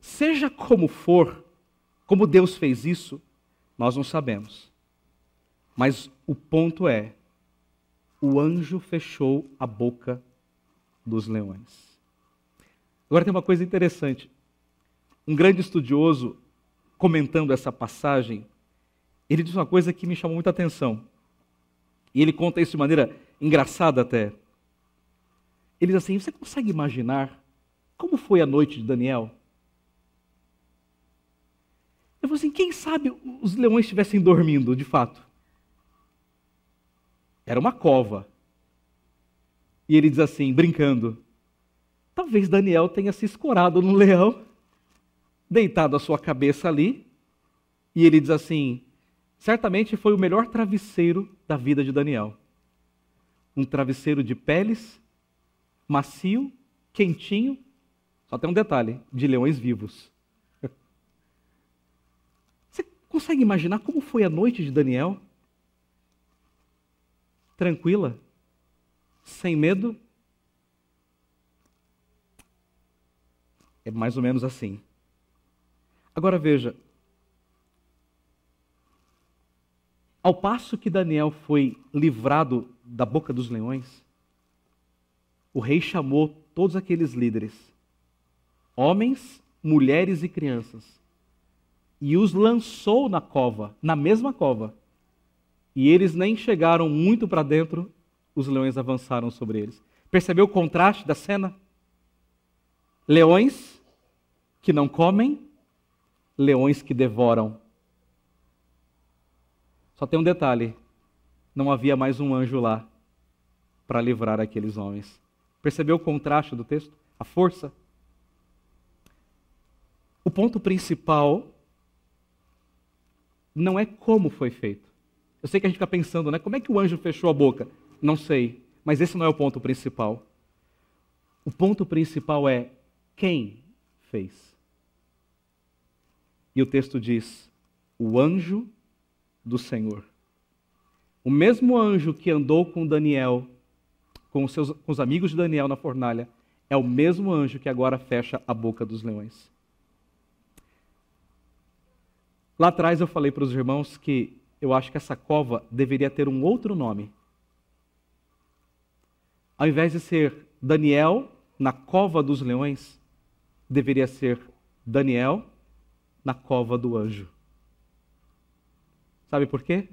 seja como for, como Deus fez isso, nós não sabemos. Mas o ponto é: o anjo fechou a boca dos leões. Agora tem uma coisa interessante. Um grande estudioso, comentando essa passagem, ele diz uma coisa que me chamou muita atenção. E ele conta isso de maneira engraçada até. Ele diz assim: Você consegue imaginar como foi a noite de Daniel? Eu falei assim: quem sabe os leões estivessem dormindo, de fato? Era uma cova. E ele diz assim, brincando: Talvez Daniel tenha se escorado no leão, deitado a sua cabeça ali, e ele diz assim: certamente foi o melhor travesseiro da vida de Daniel. Um travesseiro de peles, macio, quentinho, só tem um detalhe: de leões vivos. Consegue imaginar como foi a noite de Daniel? Tranquila, sem medo. É mais ou menos assim. Agora veja, Ao passo que Daniel foi livrado da boca dos leões, o rei chamou todos aqueles líderes, homens, mulheres e crianças, e os lançou na cova, na mesma cova. E eles nem chegaram muito para dentro, os leões avançaram sobre eles. Percebeu o contraste da cena? Leões que não comem, leões que devoram. Só tem um detalhe: não havia mais um anjo lá para livrar aqueles homens. Percebeu o contraste do texto? A força? O ponto principal não é como foi feito. Eu sei que a gente fica pensando, né? Como é que o anjo fechou a boca? Não sei, mas esse não é o ponto principal. O ponto principal é quem fez. E o texto diz: o anjo do Senhor. O mesmo anjo que andou com Daniel, com os, seus, com os amigos de Daniel na fornalha, é o mesmo anjo que agora fecha a boca dos leões. Lá atrás eu falei para os irmãos que eu acho que essa cova deveria ter um outro nome. Ao invés de ser Daniel na cova dos leões, deveria ser Daniel na cova do anjo. Sabe por quê?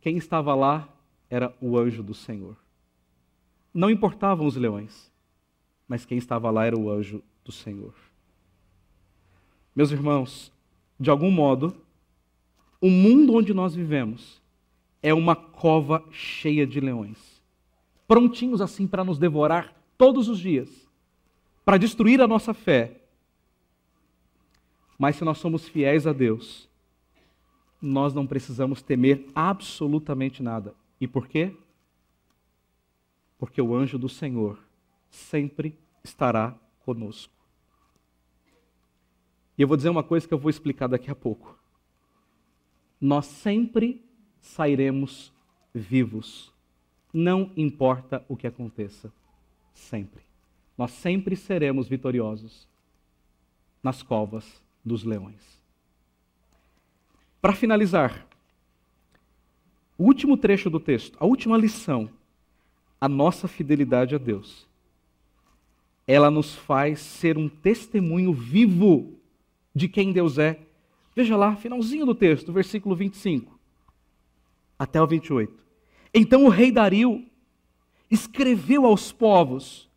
Quem estava lá era o anjo do Senhor. Não importavam os leões, mas quem estava lá era o anjo do Senhor. Meus irmãos, de algum modo, o mundo onde nós vivemos é uma cova cheia de leões, prontinhos assim para nos devorar todos os dias, para destruir a nossa fé. Mas se nós somos fiéis a Deus, nós não precisamos temer absolutamente nada. E por quê? Porque o anjo do Senhor sempre estará conosco. E eu vou dizer uma coisa que eu vou explicar daqui a pouco. Nós sempre sairemos vivos não importa o que aconteça. Sempre. Nós sempre seremos vitoriosos nas covas dos leões. Para finalizar, o último trecho do texto, a última lição, a nossa fidelidade a Deus. Ela nos faz ser um testemunho vivo de quem Deus é. Veja lá, finalzinho do texto, versículo 25 até o 28. Então o rei Dario escreveu aos povos,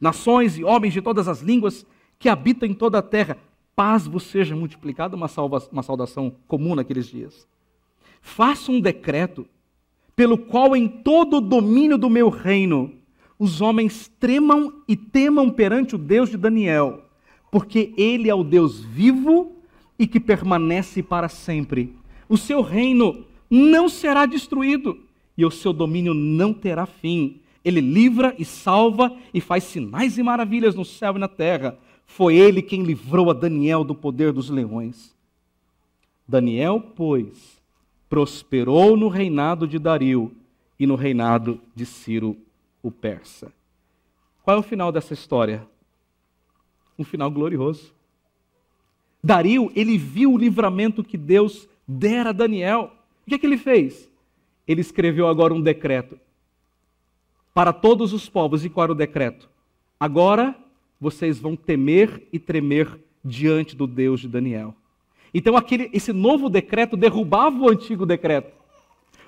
nações e homens de todas as línguas que habitam em toda a terra: paz vos seja multiplicada, uma, salva, uma saudação comum naqueles dias. Faça um decreto pelo qual em todo o domínio do meu reino os homens tremam e temam perante o Deus de Daniel, porque ele é o Deus vivo e que permanece para sempre. O seu reino não será destruído e o seu domínio não terá fim. Ele livra e salva e faz sinais e maravilhas no céu e na terra. Foi ele quem livrou a Daniel do poder dos leões. Daniel, pois, prosperou no reinado de Dario e no reinado de Ciro o persa. Qual é o final dessa história? Um final glorioso. Dario, ele viu o livramento que Deus dera a Daniel. O que, é que ele fez? Ele escreveu agora um decreto para todos os povos. E qual era o decreto? Agora vocês vão temer e tremer diante do Deus de Daniel. Então, aquele, esse novo decreto derrubava o antigo decreto.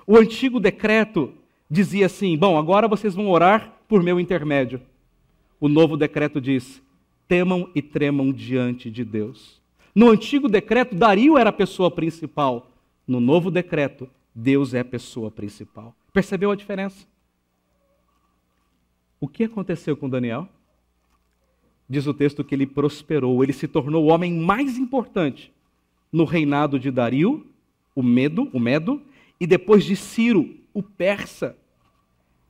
O antigo decreto dizia assim: bom, agora vocês vão orar por meu intermédio. O novo decreto diz: temam e tremam diante de Deus. No antigo decreto, Dario era a pessoa principal. No novo decreto, Deus é a pessoa principal. Percebeu a diferença? O que aconteceu com Daniel? Diz o texto que ele prosperou, ele se tornou o homem mais importante no reinado de Dario, o Medo, o Medo, e depois de Ciro, o persa.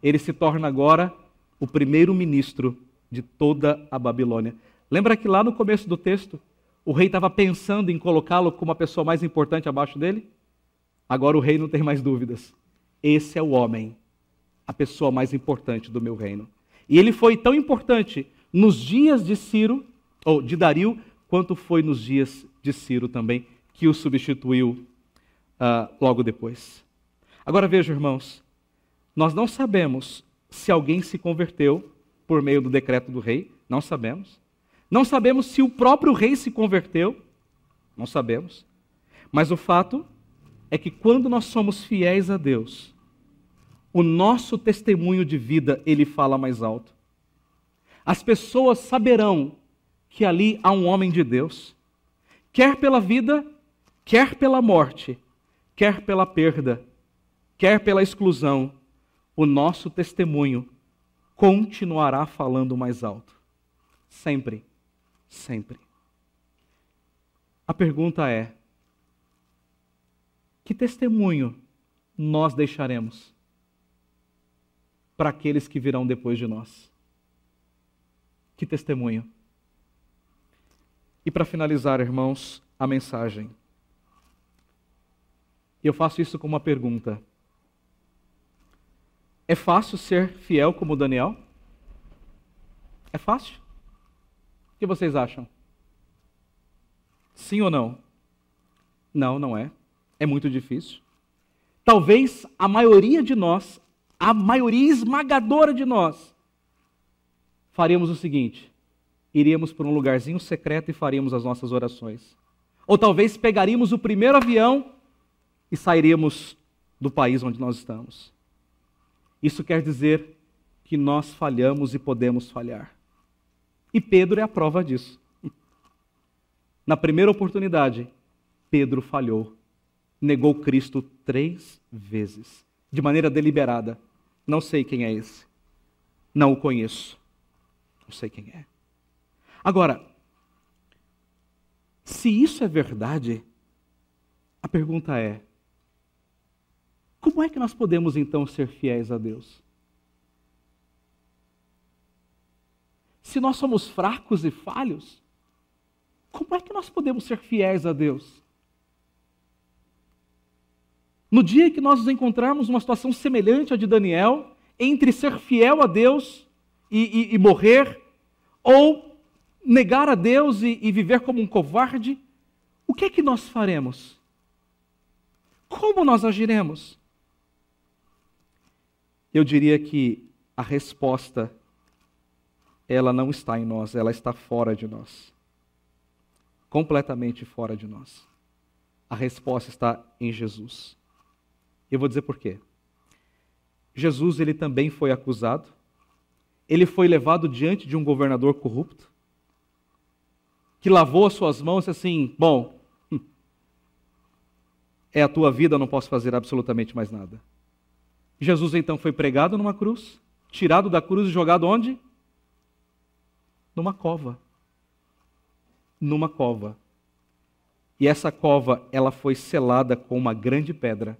Ele se torna agora o primeiro ministro de toda a Babilônia. Lembra que lá no começo do texto, o rei estava pensando em colocá-lo como a pessoa mais importante abaixo dele? Agora o rei não tem mais dúvidas. Esse é o homem, a pessoa mais importante do meu reino. E ele foi tão importante nos dias de Ciro, ou de Dario, quanto foi nos dias de Ciro também, que o substituiu uh, logo depois. Agora vejam, irmãos, nós não sabemos se alguém se converteu por meio do decreto do rei, não sabemos. Não sabemos se o próprio rei se converteu, não sabemos. Mas o fato é que quando nós somos fiéis a Deus, o nosso testemunho de vida ele fala mais alto. As pessoas saberão que ali há um homem de Deus, quer pela vida, quer pela morte, quer pela perda, quer pela exclusão, o nosso testemunho continuará falando mais alto. Sempre, sempre. A pergunta é: que testemunho nós deixaremos para aqueles que virão depois de nós? Que testemunho? E para finalizar, irmãos, a mensagem. Eu faço isso com uma pergunta. É fácil ser fiel como Daniel? É fácil? O que vocês acham? Sim ou não? Não, não é. É muito difícil. Talvez a maioria de nós, a maioria esmagadora de nós, faríamos o seguinte: iríamos para um lugarzinho secreto e faríamos as nossas orações. Ou talvez pegaríamos o primeiro avião e sairíamos do país onde nós estamos. Isso quer dizer que nós falhamos e podemos falhar. E Pedro é a prova disso. Na primeira oportunidade, Pedro falhou. Negou Cristo três vezes, de maneira deliberada. Não sei quem é esse. Não o conheço. Não sei quem é. Agora, se isso é verdade, a pergunta é: como é que nós podemos então ser fiéis a Deus? Se nós somos fracos e falhos, como é que nós podemos ser fiéis a Deus? No dia que nós nos encontrarmos numa situação semelhante à de Daniel, entre ser fiel a Deus e, e, e morrer, ou negar a Deus e, e viver como um covarde, o que é que nós faremos? Como nós agiremos? Eu diria que a resposta ela não está em nós, ela está fora de nós. Completamente fora de nós. A resposta está em Jesus. Eu vou dizer por quê. Jesus ele também foi acusado. Ele foi levado diante de um governador corrupto que lavou as suas mãos e assim, bom, hum, é a tua vida, não posso fazer absolutamente mais nada. Jesus então foi pregado numa cruz, tirado da cruz e jogado onde? Numa cova. Numa cova. E essa cova, ela foi selada com uma grande pedra,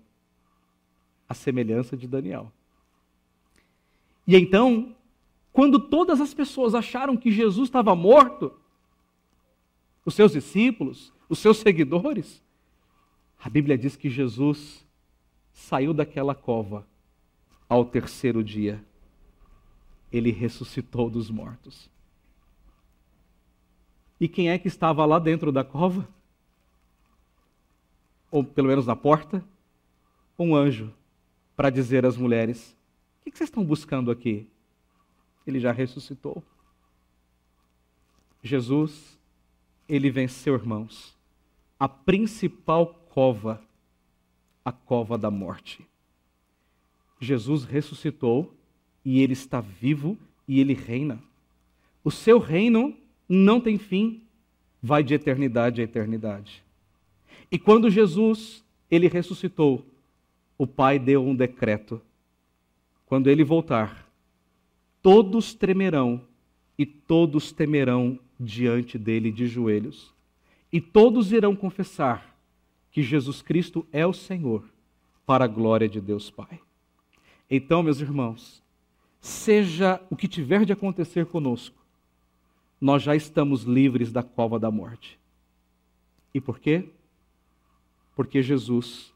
a semelhança de Daniel. E então, quando todas as pessoas acharam que Jesus estava morto, os seus discípulos, os seus seguidores, a Bíblia diz que Jesus saiu daquela cova ao terceiro dia. Ele ressuscitou dos mortos. E quem é que estava lá dentro da cova? Ou pelo menos na porta? Um anjo para dizer às mulheres: O que vocês estão buscando aqui? Ele já ressuscitou. Jesus ele venceu, irmãos, a principal cova, a cova da morte. Jesus ressuscitou e ele está vivo e ele reina. O seu reino não tem fim, vai de eternidade a eternidade. E quando Jesus, ele ressuscitou, o Pai deu um decreto. Quando ele voltar, todos tremerão e todos temerão diante dele de joelhos. E todos irão confessar que Jesus Cristo é o Senhor, para a glória de Deus Pai. Então, meus irmãos, seja o que tiver de acontecer conosco, nós já estamos livres da cova da morte. E por quê? Porque Jesus,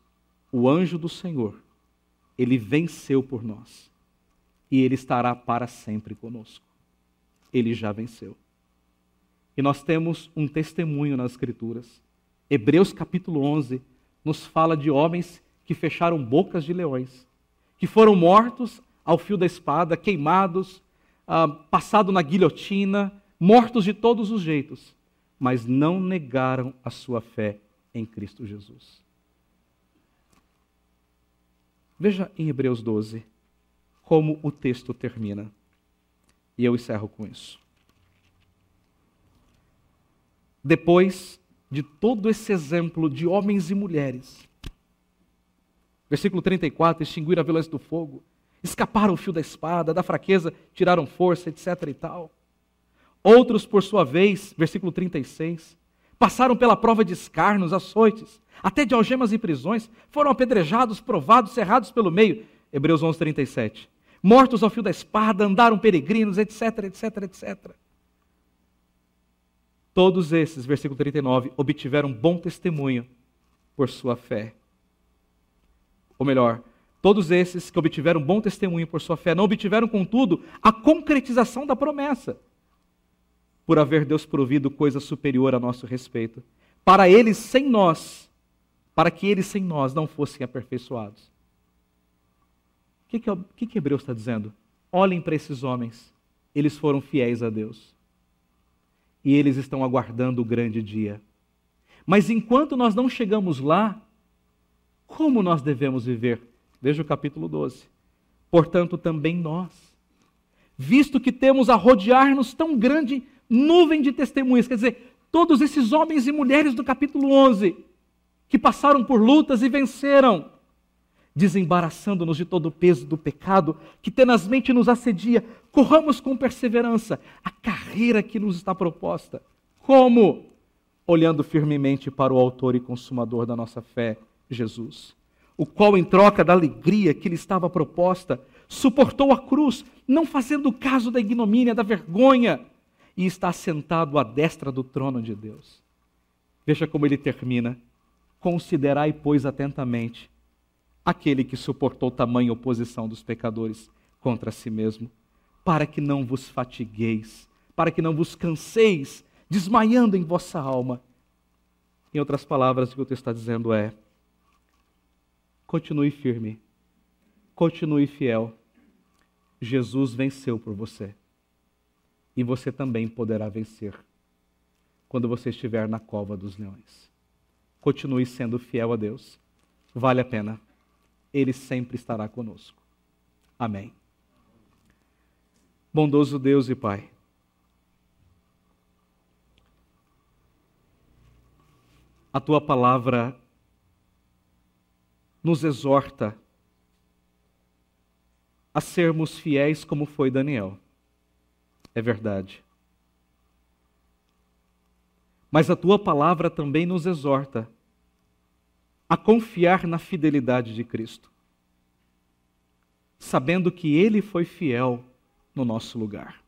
o anjo do Senhor, ele venceu por nós. E ele estará para sempre conosco. Ele já venceu. E nós temos um testemunho nas Escrituras. Hebreus capítulo 11 nos fala de homens que fecharam bocas de leões, que foram mortos ao fio da espada, queimados, ah, passado na guilhotina, mortos de todos os jeitos, mas não negaram a sua fé em Cristo Jesus. Veja em Hebreus 12 como o texto termina. E eu encerro com isso. depois de todo esse exemplo de homens e mulheres. Versículo 34: extinguiram a violência do fogo, escaparam o fio da espada, da fraqueza tiraram força, etc. e tal. Outros, por sua vez, versículo 36, passaram pela prova de escarnos, açoites, até de algemas e prisões, foram apedrejados, provados, cerrados pelo meio. Hebreus 11, 37. Mortos ao fio da espada, andaram peregrinos, etc, etc, etc. Todos esses, versículo 39, obtiveram bom testemunho por sua fé. Ou melhor, todos esses que obtiveram bom testemunho por sua fé não obtiveram, contudo, a concretização da promessa, por haver Deus provido coisa superior a nosso respeito, para eles sem nós, para que eles sem nós não fossem aperfeiçoados. O que, que, que, que Hebreus está dizendo? Olhem para esses homens, eles foram fiéis a Deus e eles estão aguardando o grande dia. Mas enquanto nós não chegamos lá, como nós devemos viver? Veja o capítulo 12. Portanto, também nós, visto que temos a rodear-nos tão grande nuvem de testemunhas, quer dizer, todos esses homens e mulheres do capítulo 11, que passaram por lutas e venceram, desembaraçando-nos de todo o peso do pecado que tenazmente nos assedia, corramos com perseverança a carreira que nos está proposta. Como? Olhando firmemente para o Autor e Consumador da nossa fé, Jesus, o qual, em troca da alegria que lhe estava proposta, suportou a cruz, não fazendo caso da ignomínia, da vergonha, e está sentado à destra do trono de Deus. Veja como ele termina. Considerai, pois, atentamente aquele que suportou tamanha oposição dos pecadores, contra si mesmo, para que não vos fatigueis, para que não vos canseis, desmaiando em vossa alma. Em outras palavras, o que o texto está dizendo é: continue firme, continue fiel. Jesus venceu por você. E você também poderá vencer quando você estiver na cova dos leões. Continue sendo fiel a Deus. Vale a pena. Ele sempre estará conosco. Amém. Bondoso Deus e Pai. A tua palavra nos exorta a sermos fiéis como foi Daniel. É verdade. Mas a tua palavra também nos exorta a confiar na fidelidade de Cristo, sabendo que Ele foi fiel no nosso lugar.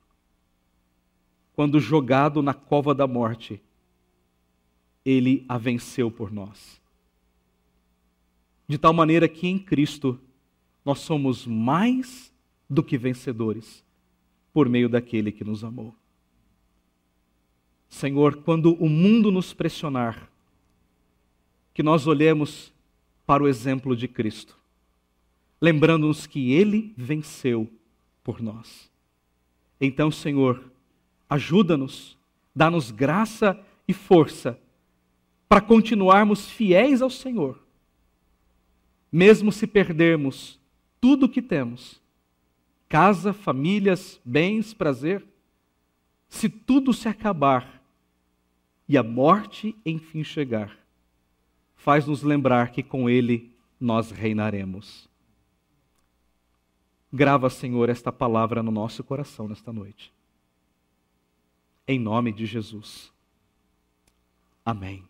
Quando jogado na cova da morte, Ele a venceu por nós. De tal maneira que em Cristo nós somos mais do que vencedores por meio daquele que nos amou. Senhor, quando o mundo nos pressionar, que nós olhemos para o exemplo de Cristo, lembrando-nos que Ele venceu por nós. Então, Senhor, ajuda-nos, dá-nos graça e força para continuarmos fiéis ao Senhor, mesmo se perdermos tudo o que temos casa, famílias, bens, prazer se tudo se acabar e a morte enfim chegar, faz-nos lembrar que com Ele nós reinaremos. Grava, Senhor, esta palavra no nosso coração nesta noite. Em nome de Jesus. Amém.